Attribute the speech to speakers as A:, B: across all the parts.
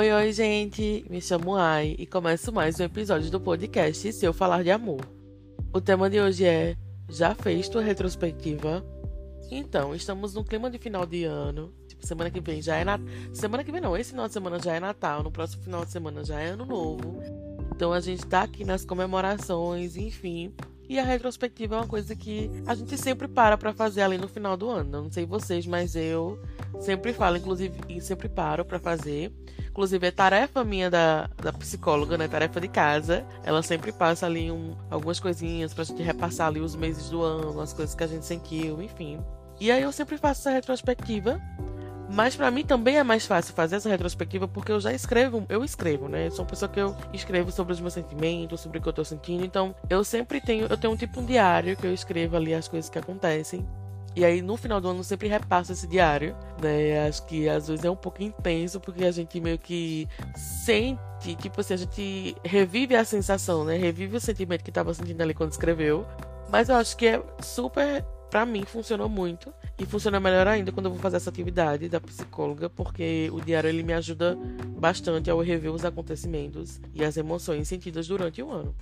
A: Oi, oi, gente! Me chamo Ai e começo mais um episódio do podcast Se Eu Falar de Amor. O tema de hoje é Já fez tua retrospectiva? Então, estamos no clima de final de ano. Tipo, semana que vem já é Natal. Semana que vem não, esse final de semana já é Natal. No próximo final de semana já é Ano Novo. Então a gente tá aqui nas comemorações, enfim. E a retrospectiva é uma coisa que a gente sempre para para fazer ali no final do ano. Eu não sei vocês, mas eu sempre falo, inclusive, e sempre paro para fazer. Inclusive, é tarefa minha da, da psicóloga, né? Tarefa de casa. Ela sempre passa ali um, algumas coisinhas pra gente repassar ali os meses do ano, as coisas que a gente sentiu, enfim. E aí eu sempre faço essa retrospectiva mas para mim também é mais fácil fazer essa retrospectiva porque eu já escrevo, eu escrevo, né? Eu sou uma pessoa que eu escrevo sobre os meus sentimentos, sobre o que eu tô sentindo. Então, eu sempre tenho, eu tenho um tipo um diário que eu escrevo ali as coisas que acontecem. E aí no final do ano eu sempre repasso esse diário, né? Acho que às vezes é um pouco intenso porque a gente meio que sente, tipo assim, a gente revive a sensação, né? Revive o sentimento que tava sentindo ali quando escreveu. Mas eu acho que é super para mim funcionou muito e funciona melhor ainda quando eu vou fazer essa atividade da psicóloga, porque o diário ele me ajuda bastante ao rever os acontecimentos e as emoções sentidas durante o ano.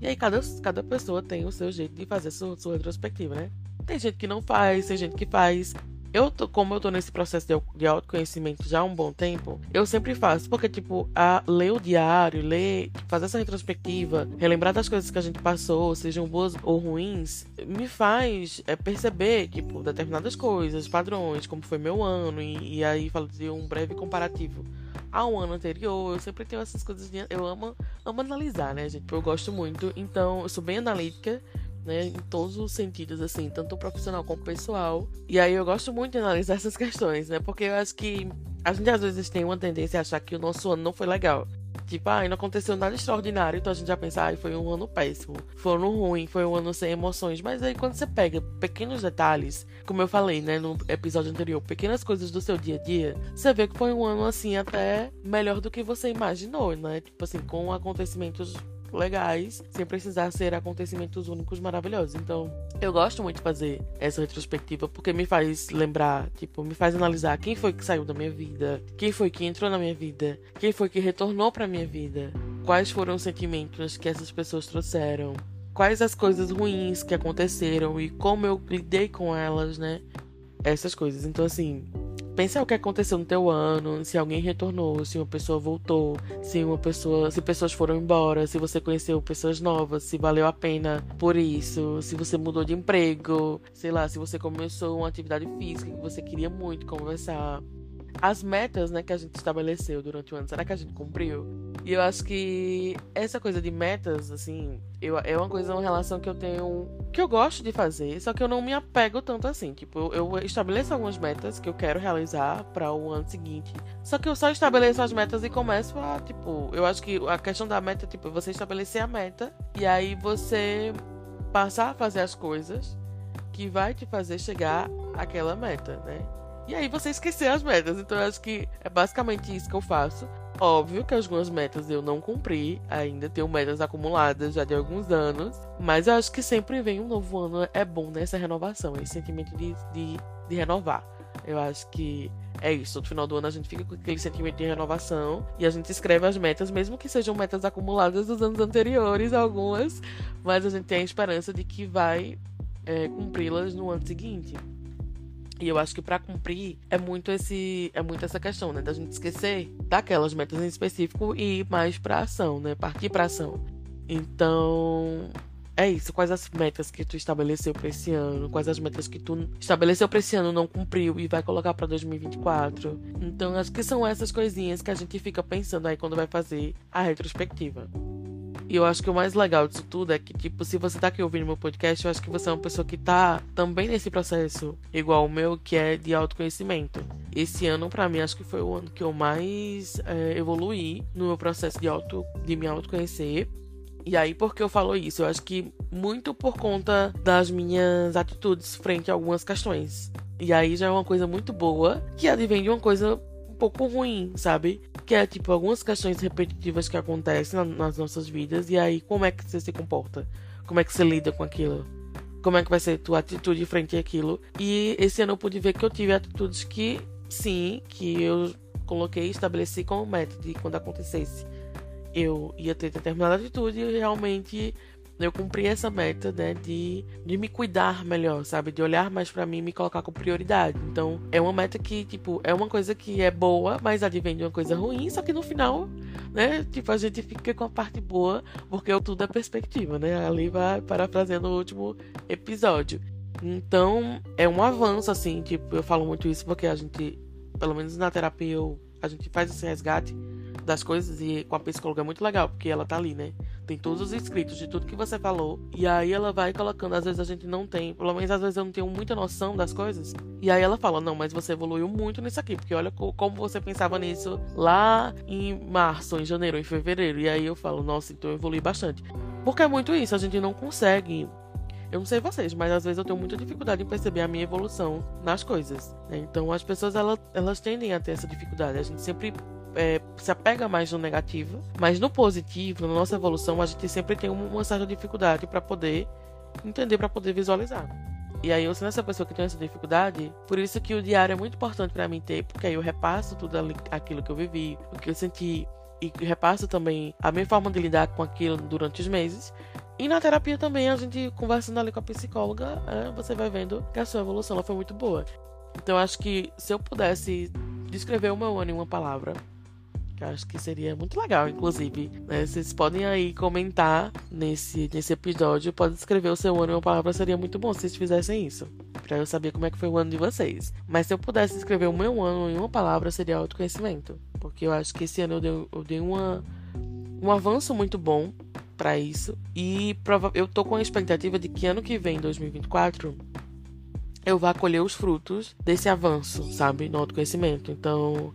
A: E aí cada, cada pessoa tem o seu jeito de fazer sua, sua retrospectiva, né? Tem gente que não faz, tem gente que faz. Eu tô, como eu tô nesse processo de, de autoconhecimento já há um bom tempo, eu sempre faço, porque, tipo, a, ler o diário, ler, fazer essa retrospectiva, relembrar das coisas que a gente passou, sejam boas ou ruins, me faz é, perceber, tipo, determinadas coisas, padrões, como foi meu ano, e, e aí fazer um breve comparativo ao ano anterior. Eu sempre tenho essas coisas de, eu amo, amo analisar, né, gente? Eu gosto muito, então eu sou bem analítica né, em todos os sentidos, assim, tanto profissional como pessoal. E aí eu gosto muito de analisar essas questões, né, porque eu acho que a gente às vezes tem uma tendência a achar que o nosso ano não foi legal. Tipo, ah, não aconteceu nada extraordinário, então a gente já pensa, ah, foi um ano péssimo, foi um ano ruim, foi um ano sem emoções. Mas aí quando você pega pequenos detalhes, como eu falei, né, no episódio anterior, pequenas coisas do seu dia a dia, você vê que foi um ano assim até melhor do que você imaginou, né? Tipo assim, com acontecimentos legais, sem precisar ser acontecimentos únicos maravilhosos. Então, eu gosto muito de fazer essa retrospectiva porque me faz lembrar, tipo, me faz analisar quem foi que saiu da minha vida, quem foi que entrou na minha vida, quem foi que retornou para minha vida, quais foram os sentimentos que essas pessoas trouxeram, quais as coisas ruins que aconteceram e como eu lidei com elas, né? Essas coisas. Então, assim, Pensa o que aconteceu no teu ano, se alguém retornou, se uma pessoa voltou, se uma pessoa, se pessoas foram embora, se você conheceu pessoas novas, se valeu a pena por isso, se você mudou de emprego, sei lá, se você começou uma atividade física que você queria muito conversar as metas né, que a gente estabeleceu durante o ano, será que a gente cumpriu? E eu acho que essa coisa de metas, assim, eu, é uma coisa, uma relação que eu tenho. que eu gosto de fazer, só que eu não me apego tanto assim. Tipo, eu, eu estabeleço algumas metas que eu quero realizar para o ano seguinte. Só que eu só estabeleço as metas e começo a, tipo, eu acho que a questão da meta é, tipo, você estabelecer a meta e aí você passar a fazer as coisas que vai te fazer chegar àquela meta, né? E aí você esquecer as metas. Então eu acho que é basicamente isso que eu faço. Óbvio que algumas metas eu não cumpri, ainda tenho metas acumuladas já de alguns anos, mas eu acho que sempre vem um novo ano, é bom nessa renovação, esse sentimento de, de, de renovar. Eu acho que é isso. No final do ano a gente fica com aquele sentimento de renovação e a gente escreve as metas, mesmo que sejam metas acumuladas dos anos anteriores, algumas, mas a gente tem a esperança de que vai é, cumpri-las no ano seguinte. E eu acho que para cumprir é muito esse é muito essa questão, né, da gente esquecer daquelas metas em específico e ir mais para ação, né, partir para ação. Então, é isso, quais as metas que tu estabeleceu para esse ano, quais as metas que tu estabeleceu para esse ano não cumpriu e vai colocar para 2024. Então, acho que são essas coisinhas que a gente fica pensando aí quando vai fazer a retrospectiva. E eu acho que o mais legal disso tudo é que, tipo, se você tá aqui ouvindo meu podcast, eu acho que você é uma pessoa que tá também nesse processo igual o meu, que é de autoconhecimento. Esse ano, para mim, acho que foi o ano que eu mais é, evoluí no meu processo de, auto, de me autoconhecer. E aí, por que eu falo isso? Eu acho que muito por conta das minhas atitudes frente a algumas questões. E aí já é uma coisa muito boa que advém de uma coisa pouco ruim, sabe? que é tipo algumas questões repetitivas que acontecem na, nas nossas vidas e aí como é que você se comporta? Como é que você lida com aquilo? Como é que vai ser tua atitude frente àquilo? E esse ano eu pude ver que eu tive atitudes que sim, que eu coloquei, estabeleci como meta de quando acontecesse eu ia ter determinada atitude e realmente eu cumpri essa meta, né, de, de me cuidar melhor, sabe? De olhar mais para mim e me colocar com prioridade. Então, é uma meta que, tipo, é uma coisa que é boa, mas advém de uma coisa ruim, só que no final, né, tipo, a gente fica com a parte boa, porque tudo é perspectiva, né? Ali vai parafraseando o último episódio. Então, é um avanço, assim, tipo, eu falo muito isso porque a gente, pelo menos na terapia, eu, a gente faz esse resgate das coisas e com a psicóloga é muito legal, porque ela tá ali, né? Tem todos os escritos de tudo que você falou. E aí ela vai colocando, às vezes a gente não tem, pelo menos às vezes eu não tenho muita noção das coisas. E aí ela fala: "Não, mas você evoluiu muito nisso aqui, porque olha como você pensava nisso lá em março, em janeiro, em fevereiro". E aí eu falo: "Nossa, então eu evolui bastante". Porque é muito isso, a gente não consegue eu não sei vocês, mas às vezes eu tenho muita dificuldade em perceber a minha evolução nas coisas. Né? Então as pessoas elas, elas tendem a ter essa dificuldade. A gente sempre é, se apega mais no negativo, mas no positivo, na nossa evolução, a gente sempre tem uma certa dificuldade para poder entender, para poder visualizar. E aí eu sou essa pessoa que tem essa dificuldade, por isso que o diário é muito importante para mim ter, porque aí eu repasso tudo aquilo que eu vivi, o que eu senti, e repasso também a minha forma de lidar com aquilo durante os meses. E na terapia também, a gente conversando ali com a psicóloga, é, você vai vendo que a sua evolução foi muito boa. Então acho que se eu pudesse descrever o meu ano em uma palavra, que eu acho que seria muito legal, inclusive. Né? Vocês podem aí comentar nesse, nesse episódio. Pode escrever o seu ano em uma palavra, seria muito bom se vocês fizessem isso. Pra eu saber como é que foi o ano de vocês. Mas se eu pudesse escrever o meu ano em uma palavra, seria autoconhecimento. Porque eu acho que esse ano eu dei, eu dei uma, um avanço muito bom para isso. E eu tô com a expectativa de que ano que vem, 2024, eu vá colher os frutos desse avanço, sabe? No autoconhecimento. Então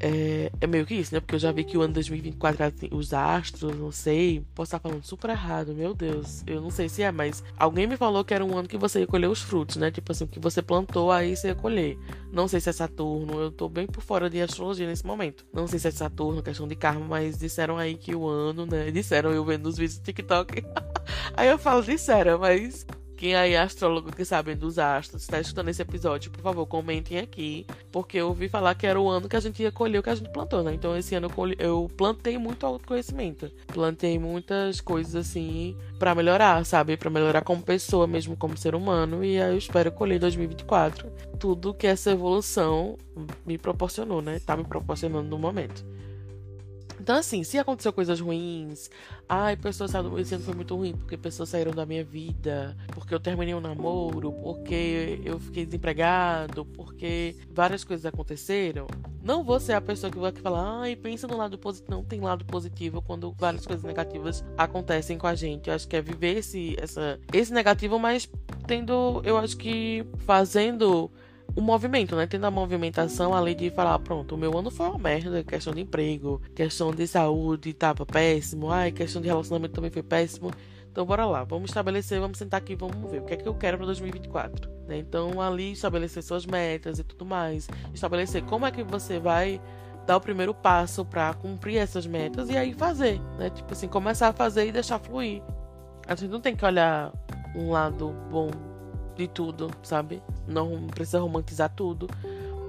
A: é, é, meio que isso, né? Porque eu já vi que o ano 2024, assim, os astros, não sei, posso estar falando super errado, meu Deus. Eu não sei se é, mas alguém me falou que era um ano que você ia colher os frutos, né? Tipo assim, que você plantou, aí você ia colher. Não sei se é Saturno, eu tô bem por fora de astrologia nesse momento. Não sei se é Saturno, questão de karma, mas disseram aí que o ano, né? Disseram eu vendo os vídeos do TikTok. aí eu falo, disseram, mas quem aí é astrólogo que sabe dos astros, está escutando esse episódio, por favor, comentem aqui. Porque eu ouvi falar que era o ano que a gente ia colher o que a gente plantou, né? Então esse ano eu, colhi, eu plantei muito autoconhecimento. Plantei muitas coisas assim para melhorar, sabe? Para melhorar como pessoa, mesmo como ser humano. E aí eu espero colher em 2024 tudo que essa evolução me proporcionou, né? Tá me proporcionando no momento. Então, assim, se aconteceu coisas ruins, ai, pessoas saíram, esse ano foi muito ruim porque pessoas saíram da minha vida, porque eu terminei um namoro, porque eu fiquei desempregado, porque várias coisas aconteceram, não vou ser a pessoa que vai falar, ai, pensa no lado positivo. Não tem lado positivo quando várias coisas negativas acontecem com a gente. Eu acho que é viver esse, essa, esse negativo, mas tendo, eu acho que fazendo o movimento, né? Tendo a movimentação além de falar, pronto, o meu ano foi uma merda, questão de emprego, questão de saúde tava péssimo, ai, questão de relacionamento também foi péssimo. Então bora lá, vamos estabelecer, vamos sentar aqui, vamos ver o que é que eu quero para 2024. Né? Então ali estabelecer suas metas e tudo mais, estabelecer como é que você vai dar o primeiro passo para cumprir essas metas e aí fazer, né? Tipo assim, começar a fazer e deixar fluir. A gente não tem que olhar um lado bom de tudo, sabe? Não precisa romantizar tudo.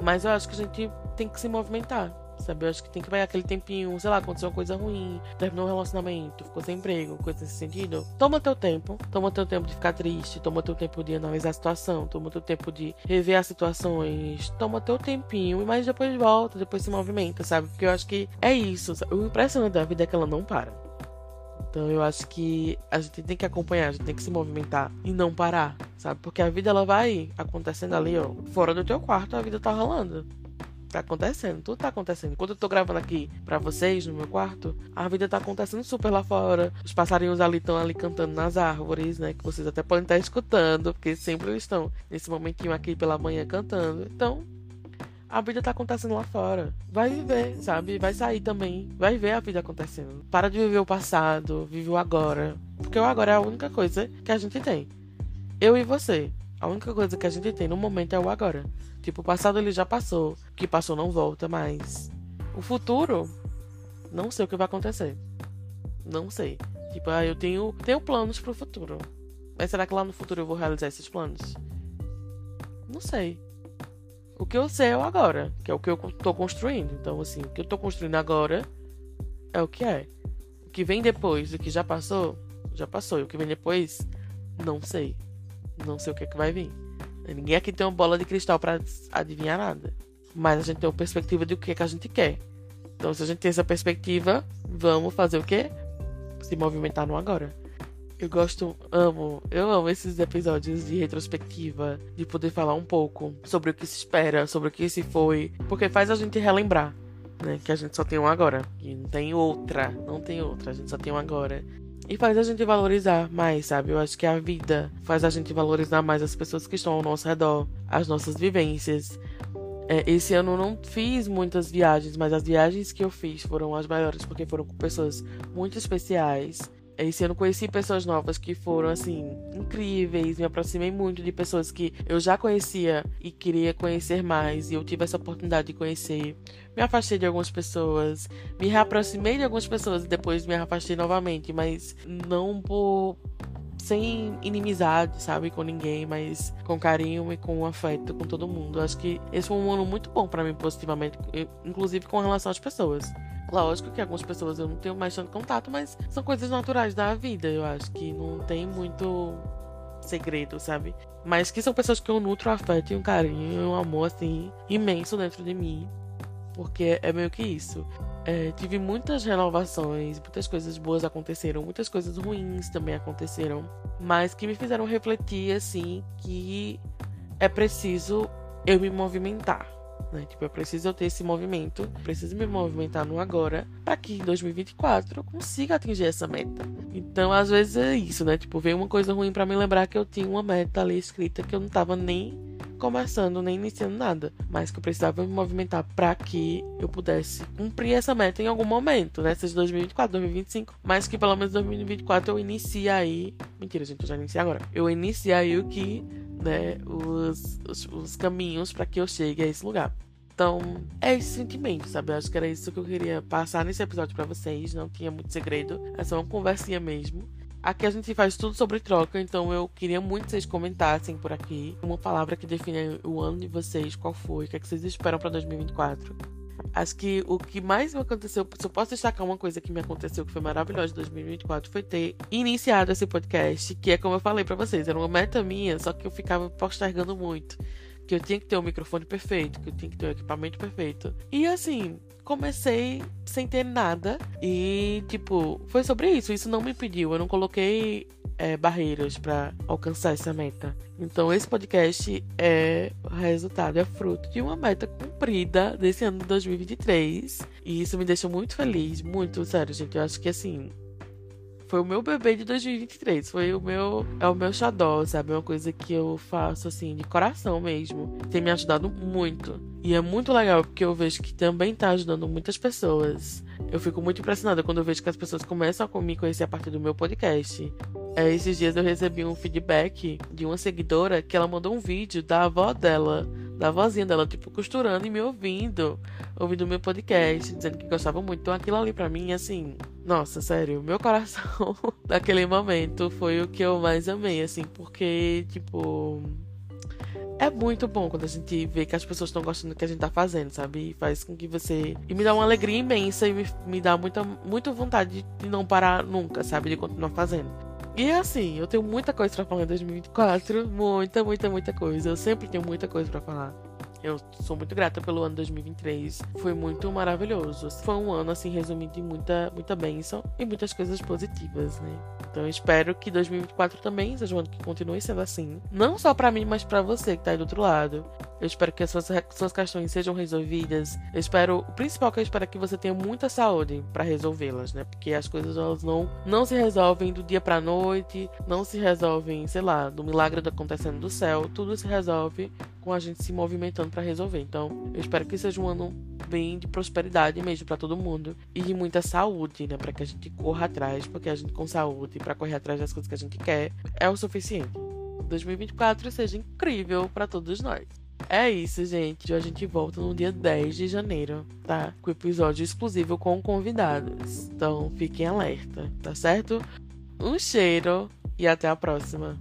A: Mas eu acho que a gente tem que se movimentar, sabe? Eu acho que tem que pegar aquele tempinho, sei lá, aconteceu uma coisa ruim, terminou um relacionamento, ficou sem emprego, coisa nesse sentido. Toma teu tempo, toma teu tempo de ficar triste, toma teu tempo de analisar a situação, toma teu tempo de rever as situações, toma teu tempinho, mas depois volta, depois se movimenta, sabe? Porque eu acho que é isso. O impressionante da vida é que ela não para. Então eu acho que a gente tem que acompanhar, a gente tem que se movimentar e não parar, sabe? Porque a vida ela vai acontecendo ali, ó, fora do teu quarto, a vida tá rolando. Tá acontecendo, tudo tá acontecendo. Enquanto eu tô gravando aqui pra vocês no meu quarto, a vida tá acontecendo super lá fora. Os passarinhos ali estão ali cantando nas árvores, né? Que vocês até podem estar escutando, porque sempre eles estão nesse momentinho aqui pela manhã cantando. Então, a vida tá acontecendo lá fora. Vai viver, sabe? Vai sair também. Vai ver a vida acontecendo. Para de viver o passado, vive o agora. Porque o agora é a única coisa que a gente tem. Eu e você. A única coisa que a gente tem no momento é o agora. Tipo, o passado ele já passou. O que passou não volta mais. O futuro, não sei o que vai acontecer. Não sei. Tipo, ah, eu tenho, tenho planos pro futuro. Mas será que lá no futuro eu vou realizar esses planos? Não sei. O que eu sei é agora, que é o que eu tô construindo. Então, assim, o que eu tô construindo agora é o que é. O que vem depois, o que já passou, já passou. E o que vem depois, não sei. Não sei o que é que vai vir. Ninguém aqui tem uma bola de cristal para adivinhar nada. Mas a gente tem uma perspectiva de o que é que a gente quer. Então, se a gente tem essa perspectiva, vamos fazer o quê? Se movimentar no agora. Eu gosto, amo, eu amo esses episódios de retrospectiva, de poder falar um pouco sobre o que se espera, sobre o que se foi, porque faz a gente relembrar, né? Que a gente só tem um agora, que não tem outra, não tem outra, a gente só tem um agora. E faz a gente valorizar mais, sabe? Eu acho que a vida faz a gente valorizar mais as pessoas que estão ao nosso redor, as nossas vivências. É, esse ano eu não fiz muitas viagens, mas as viagens que eu fiz foram as maiores porque foram com pessoas muito especiais esse ano conheci pessoas novas que foram, assim, incríveis. Me aproximei muito de pessoas que eu já conhecia e queria conhecer mais. E eu tive essa oportunidade de conhecer. Me afastei de algumas pessoas. Me reaproximei de algumas pessoas e depois me afastei novamente. Mas não por. Sem inimizade, sabe, com ninguém, mas com carinho e com afeto com todo mundo. Acho que esse foi um ano muito bom para mim, positivamente, inclusive com relação às pessoas. Lógico que algumas pessoas eu não tenho mais tanto contato, mas são coisas naturais da vida. Eu acho que não tem muito segredo, sabe? Mas que são pessoas que eu nutro afeto e um carinho e um amor, assim, imenso dentro de mim. Porque é meio que isso. É, tive muitas renovações, muitas coisas boas aconteceram, muitas coisas ruins também aconteceram, mas que me fizeram refletir, assim, que é preciso eu me movimentar né? Tipo, eu preciso ter esse movimento, preciso me movimentar no agora para que em 2024 eu consiga atingir essa meta. Então, às vezes é isso, né? Tipo, veio uma coisa ruim para me lembrar que eu tinha uma meta ali escrita que eu não tava nem começando, nem iniciando nada, mas que eu precisava me movimentar para que eu pudesse cumprir essa meta em algum momento, né? Seja 2024, 2025, mas que pelo menos 2024 eu inicie aí. Mentira, gente, eu já iniciei agora. Eu inicie aí o que né, os, os, os caminhos para que eu chegue a esse lugar. Então, é esse sentimento, sabe? Eu acho que era isso que eu queria passar nesse episódio para vocês. Não tinha muito segredo, é só uma conversinha mesmo. Aqui a gente faz tudo sobre troca, então eu queria muito que vocês comentassem por aqui uma palavra que define o ano de vocês, qual foi, o que, é que vocês esperam para 2024. Acho que o que mais me aconteceu, se eu posso destacar uma coisa que me aconteceu que foi maravilhosa em 2024, foi ter iniciado esse podcast, que é como eu falei para vocês, era uma meta minha, só que eu ficava postergando muito. Que eu tinha que ter o microfone perfeito, que eu tinha que ter o equipamento perfeito. E assim, comecei sem ter nada. E, tipo, foi sobre isso. Isso não me impediu. Eu não coloquei é, barreiras para alcançar essa meta. Então, esse podcast é resultado, é fruto de uma meta cumprida desse ano de 2023. E isso me deixa muito feliz, muito sério, gente. Eu acho que assim, foi o meu bebê de 2023. Foi o meu. É o meu xadó, sabe? É uma coisa que eu faço assim, de coração mesmo. Tem me ajudado muito. E é muito legal porque eu vejo que também tá ajudando muitas pessoas. Eu fico muito impressionada quando eu vejo que as pessoas começam a me conhecer a partir do meu podcast. É, esses dias eu recebi um feedback de uma seguidora que ela mandou um vídeo da avó dela, da avózinha dela, tipo, costurando e me ouvindo, ouvindo meu podcast, dizendo que gostava muito. Então aquilo ali pra mim, assim, nossa, sério, meu coração naquele momento foi o que eu mais amei, assim, porque, tipo. É muito bom quando a gente vê que as pessoas estão gostando do que a gente tá fazendo, sabe? E faz com que você. E me dá uma alegria imensa e me, me dá muita, muita vontade de não parar nunca, sabe? De continuar fazendo. E assim, eu tenho muita coisa para falar em 2024. Muita, muita, muita coisa. Eu sempre tenho muita coisa para falar. Eu sou muito grata pelo ano 2023. Foi muito maravilhoso. Foi um ano, assim, resumido de muita, muita bênção e muitas coisas positivas, né? Então eu espero que 2024 também seja um ano que continue sendo assim. Não só para mim, mas para você que tá aí do outro lado. Eu espero que as suas, suas questões sejam resolvidas. Eu espero, o principal que eu espero é que você tenha muita saúde para resolvê-las, né? Porque as coisas elas não, não se resolvem do dia pra noite, não se resolvem, sei lá, do milagre acontecendo do céu. Tudo se resolve com a gente se movimentando para resolver. Então, eu espero que seja um ano bem de prosperidade mesmo para todo mundo e de muita saúde, né, para que a gente corra atrás, porque a gente com saúde para correr atrás das coisas que a gente quer é o suficiente. 2024 seja incrível para todos nós. É isso, gente. A gente volta no dia 10 de janeiro, tá? Com episódio exclusivo com convidados. Então fiquem alerta, tá certo? Um cheiro e até a próxima.